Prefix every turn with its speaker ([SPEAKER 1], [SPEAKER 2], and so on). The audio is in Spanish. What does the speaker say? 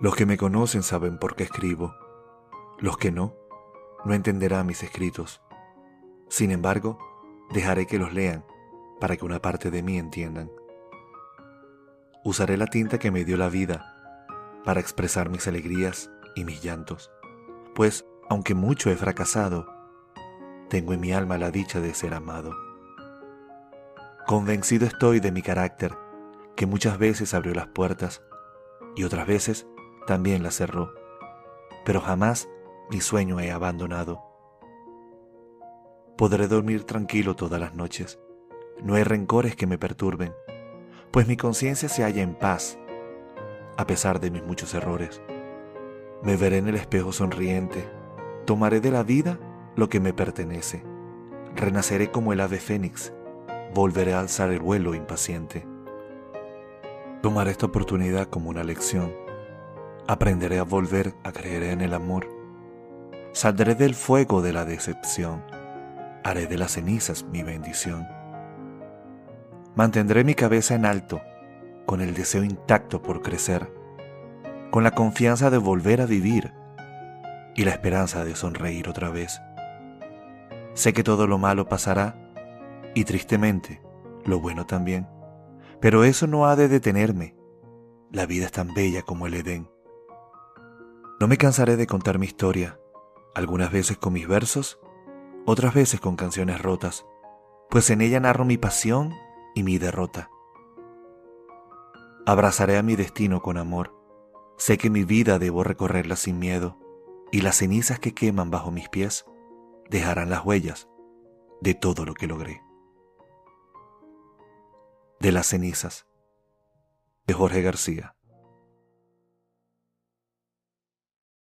[SPEAKER 1] Los que me conocen saben por qué escribo. Los que no, no entenderán mis escritos. Sin embargo, dejaré que los lean para que una parte de mí entiendan. Usaré la tinta que me dio la vida para expresar mis alegrías y mis llantos, pues, aunque mucho he fracasado, tengo en mi alma la dicha de ser amado. Convencido estoy de mi carácter, que muchas veces abrió las puertas y otras veces también las cerró, pero jamás mi sueño he abandonado. Podré dormir tranquilo todas las noches, no hay rencores que me perturben, pues mi conciencia se halla en paz, a pesar de mis muchos errores. Me veré en el espejo sonriente, tomaré de la vida lo que me pertenece, renaceré como el ave fénix, volveré a alzar el vuelo impaciente. Tomaré esta oportunidad como una lección, aprenderé a volver a creer en el amor, saldré del fuego de la decepción, haré de las cenizas mi bendición Mantendré mi cabeza en alto, con el deseo intacto por crecer, con la confianza de volver a vivir y la esperanza de sonreír otra vez. Sé que todo lo malo pasará y tristemente lo bueno también, pero eso no ha de detenerme. La vida es tan bella como el Edén. No me cansaré de contar mi historia, algunas veces con mis versos, otras veces con canciones rotas, pues en ella narro mi pasión y mi derrota. Abrazaré a mi destino con amor. Sé que mi vida debo recorrerla sin miedo, y las cenizas que queman bajo mis pies dejarán las huellas de todo lo que logré. De las cenizas, de Jorge García.